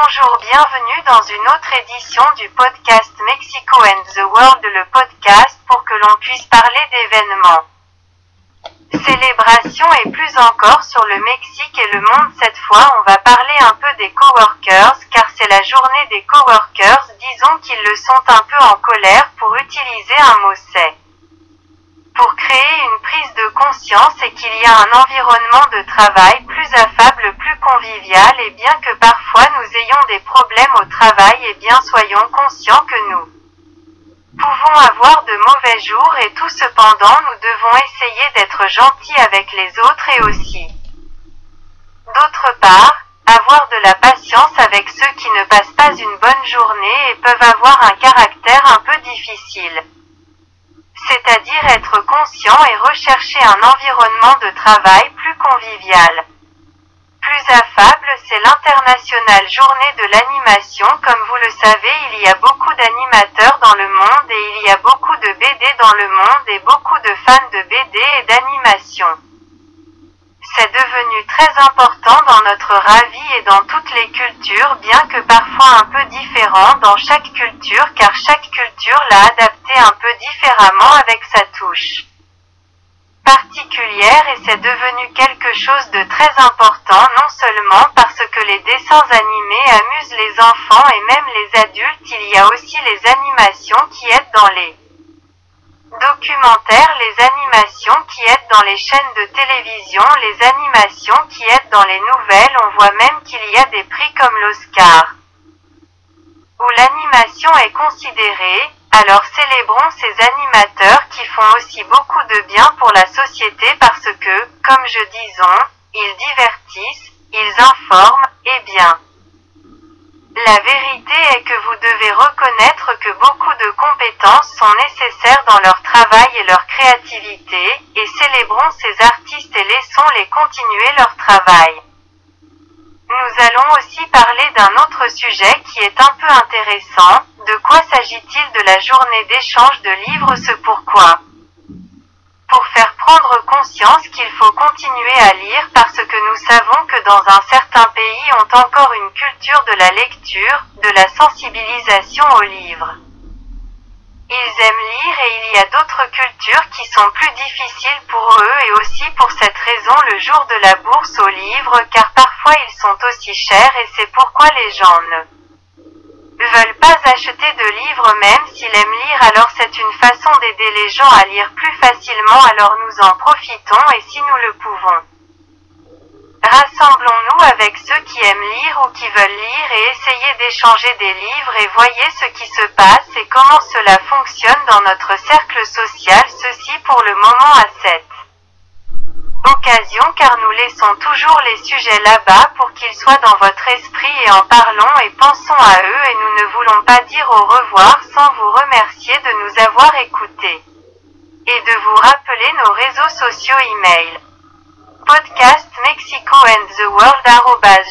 Bonjour, bienvenue dans une autre édition du podcast Mexico and the World, le podcast pour que l'on puisse parler d'événements. Célébration et plus encore sur le Mexique et le monde cette fois. On va parler un peu des coworkers car c'est la journée des coworkers. Disons qu'ils le sont un peu en colère pour utiliser un mot c'est pour créer une prise de conscience et qu'il y a un environnement de travail plus affable, plus convivial et bien que parfois nous ayons des problèmes au travail et bien soyons conscients que nous pouvons avoir de mauvais jours et tout cependant nous devons essayer d'être gentils avec les autres et aussi d'autre part, avoir de la patience avec ceux qui ne passent pas une bonne journée et peuvent avoir un caractère un peu difficile c'est-à-dire être conscient et rechercher un environnement de travail plus convivial. Plus affable, c'est l'internationale journée de l'animation. Comme vous le savez, il y a beaucoup d'animateurs dans le monde et il y a beaucoup de BD dans le monde et beaucoup de fans de BD et d'animation. C'est devenu très important dans notre ravi et dans toutes les cultures, bien que parfois un peu différent dans chaque culture car chaque culture l'a adapté un peu différemment avec sa touche particulière et c'est devenu quelque chose de très important non seulement parce que les dessins animés amusent les enfants et même les adultes, il y a aussi les animations qui aident dans les documentaires, les animations qui aident dans les chaînes de télévision, les animations qui aident dans les nouvelles, on voit même qu'il y a des prix comme l'Oscar où l'animation est considérée, alors célébrons ces animateurs qui font aussi beaucoup de bien pour la société parce que, comme je disons, ils divertissent, ils informent, et bien. La vérité est que vous devez reconnaître que beaucoup de compétences sont nécessaires dans leur travail et leur créativité, et célébrons ces artistes et laissons-les continuer leur travail. Nous allons aussi parler d'un autre sujet qui est un peu intéressant, de quoi s'agit-il de la journée d'échange de livres ce pourquoi? Pour faire prendre conscience qu'il faut continuer à lire parce que nous savons que dans un certain pays ont encore une culture de la lecture, de la sensibilisation aux livres. Ils aiment lire et il y a d'autres cultures qui sont plus difficiles pour eux et aussi pour cette raison le jour de la bourse aux livres car parfois ils sont aussi chers et c'est pourquoi les gens ne ne veulent pas acheter de livres même s'ils aiment lire alors c'est une façon d'aider les gens à lire plus facilement alors nous en profitons et si nous le pouvons. Rassemblons-nous avec ceux qui aiment lire ou qui veulent lire et essayez d'échanger des livres et voyez ce qui se passe et comment cela fonctionne dans notre cercle social. Ceci pour le moment à 7 car nous laissons toujours les sujets là-bas pour qu'ils soient dans votre esprit et en parlons et pensons à eux et nous ne voulons pas dire au revoir sans vous remercier de nous avoir écoutés. Et de vous rappeler nos réseaux sociaux email. Podcast Mexico and the World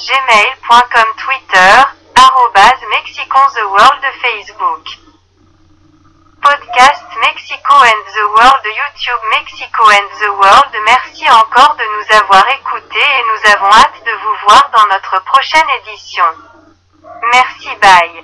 gmail.com Twitter, Mexico the World Facebook podcast Mexico and the World YouTube Mexico and the World merci encore de nous avoir écoutés et nous avons hâte de vous voir dans notre prochaine édition. Merci bye.